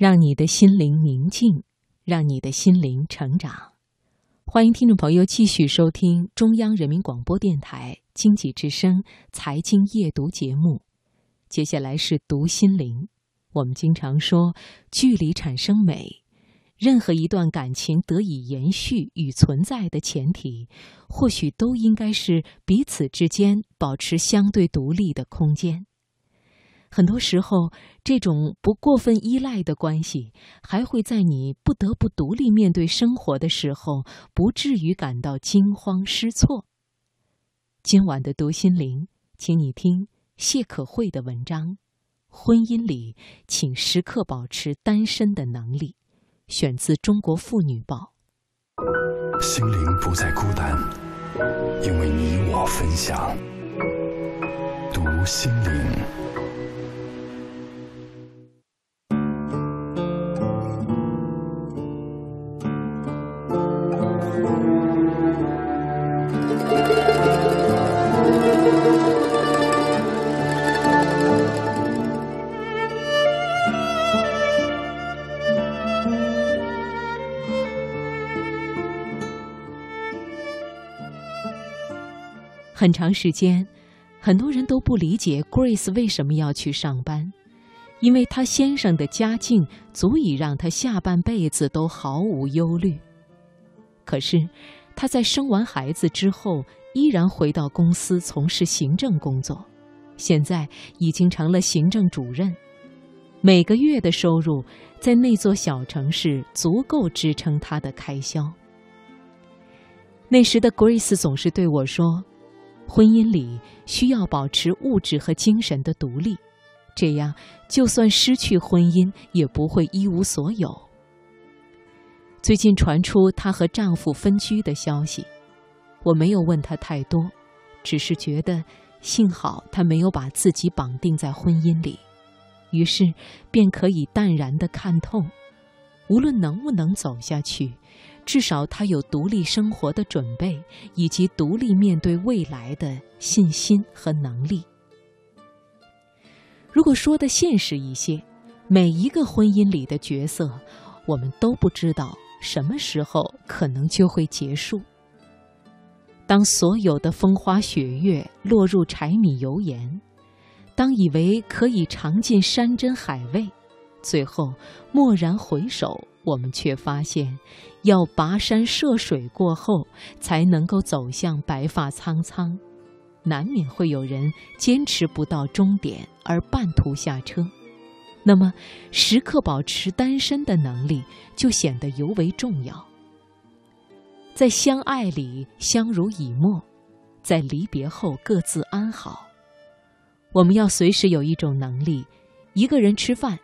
让你的心灵宁静，让你的心灵成长。欢迎听众朋友继续收听中央人民广播电台经济之声财经夜读节目。接下来是读心灵。我们经常说，距离产生美。任何一段感情得以延续与存在的前提，或许都应该是彼此之间保持相对独立的空间。很多时候，这种不过分依赖的关系，还会在你不得不独立面对生活的时候，不至于感到惊慌失措。今晚的读心灵，请你听谢可慧的文章：婚姻里，请时刻保持单身的能力。选自《中国妇女报》。心灵不再孤单，因为你我分享。读心灵。很长时间，很多人都不理解 Grace 为什么要去上班，因为她先生的家境足以让她下半辈子都毫无忧虑。可是，她在生完孩子之后，依然回到公司从事行政工作，现在已经成了行政主任，每个月的收入在那座小城市足够支撑她的开销。那时的 Grace 总是对我说。婚姻里需要保持物质和精神的独立，这样就算失去婚姻也不会一无所有。最近传出她和丈夫分居的消息，我没有问他太多，只是觉得幸好他没有把自己绑定在婚姻里，于是便可以淡然地看透，无论能不能走下去。至少他有独立生活的准备，以及独立面对未来的信心和能力。如果说的现实一些，每一个婚姻里的角色，我们都不知道什么时候可能就会结束。当所有的风花雪月落入柴米油盐，当以为可以尝尽山珍海味，最后蓦然回首。我们却发现，要跋山涉水过后，才能够走向白发苍苍，难免会有人坚持不到终点而半途下车。那么，时刻保持单身的能力就显得尤为重要。在相爱里相濡以沫，在离别后各自安好。我们要随时有一种能力：一个人吃饭，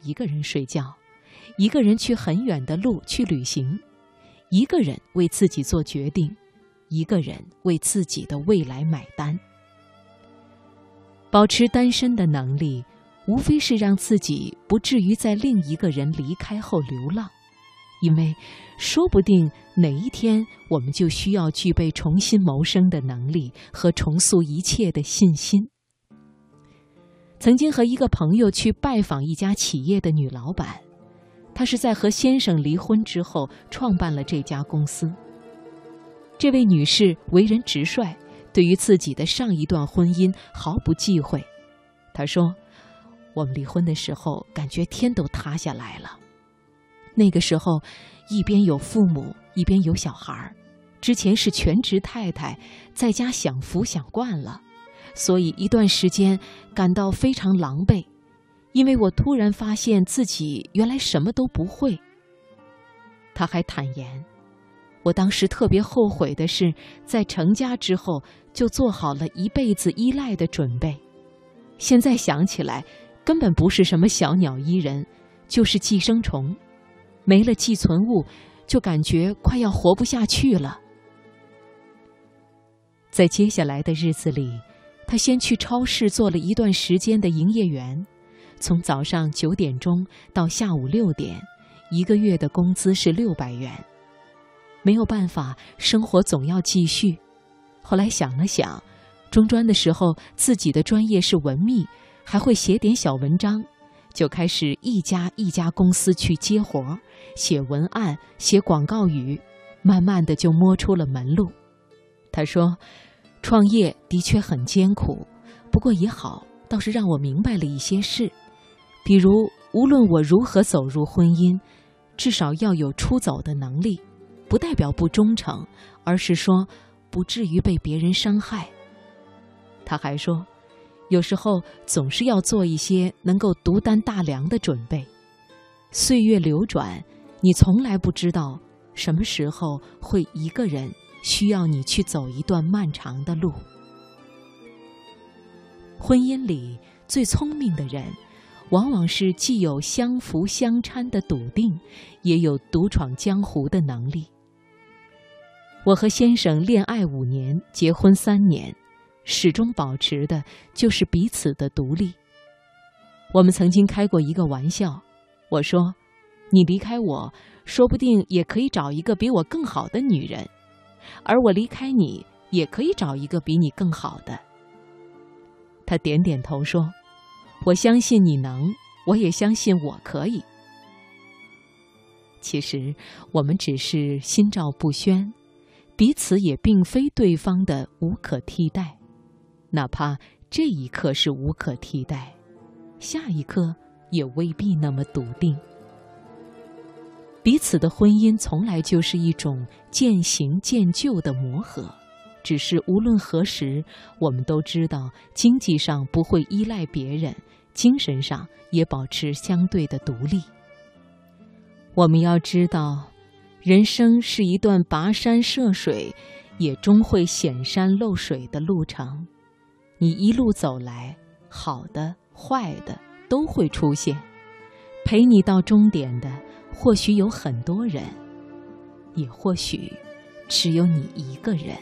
一个人睡觉。一个人去很远的路去旅行，一个人为自己做决定，一个人为自己的未来买单。保持单身的能力，无非是让自己不至于在另一个人离开后流浪，因为说不定哪一天我们就需要具备重新谋生的能力和重塑一切的信心。曾经和一个朋友去拜访一家企业的女老板。她是在和先生离婚之后创办了这家公司。这位女士为人直率，对于自己的上一段婚姻毫不忌讳。她说：“我们离婚的时候，感觉天都塌下来了。那个时候，一边有父母，一边有小孩儿，之前是全职太太，在家享福享惯了，所以一段时间感到非常狼狈。”因为我突然发现自己原来什么都不会。他还坦言，我当时特别后悔的是，在成家之后就做好了一辈子依赖的准备。现在想起来，根本不是什么小鸟依人，就是寄生虫，没了寄存物，就感觉快要活不下去了。在接下来的日子里，他先去超市做了一段时间的营业员。从早上九点钟到下午六点，一个月的工资是六百元。没有办法，生活总要继续。后来想了想，中专的时候自己的专业是文秘，还会写点小文章，就开始一家一家公司去接活儿，写文案、写广告语，慢慢的就摸出了门路。他说：“创业的确很艰苦，不过也好，倒是让我明白了一些事，比如无论我如何走入婚姻，至少要有出走的能力，不代表不忠诚，而是说不至于被别人伤害。”他还说。有时候总是要做一些能够独担大梁的准备。岁月流转，你从来不知道什么时候会一个人需要你去走一段漫长的路。婚姻里最聪明的人，往往是既有相扶相搀的笃定，也有独闯江湖的能力。我和先生恋爱五年，结婚三年。始终保持的就是彼此的独立。我们曾经开过一个玩笑，我说：“你离开我，说不定也可以找一个比我更好的女人，而我离开你，也可以找一个比你更好的。”他点点头说：“我相信你能，我也相信我可以。”其实我们只是心照不宣，彼此也并非对方的无可替代。哪怕这一刻是无可替代，下一刻也未必那么笃定。彼此的婚姻从来就是一种渐行渐就的磨合，只是无论何时，我们都知道经济上不会依赖别人，精神上也保持相对的独立。我们要知道，人生是一段跋山涉水，也终会显山露水的路程。你一路走来，好的、坏的都会出现。陪你到终点的，或许有很多人，也或许只有你一个人。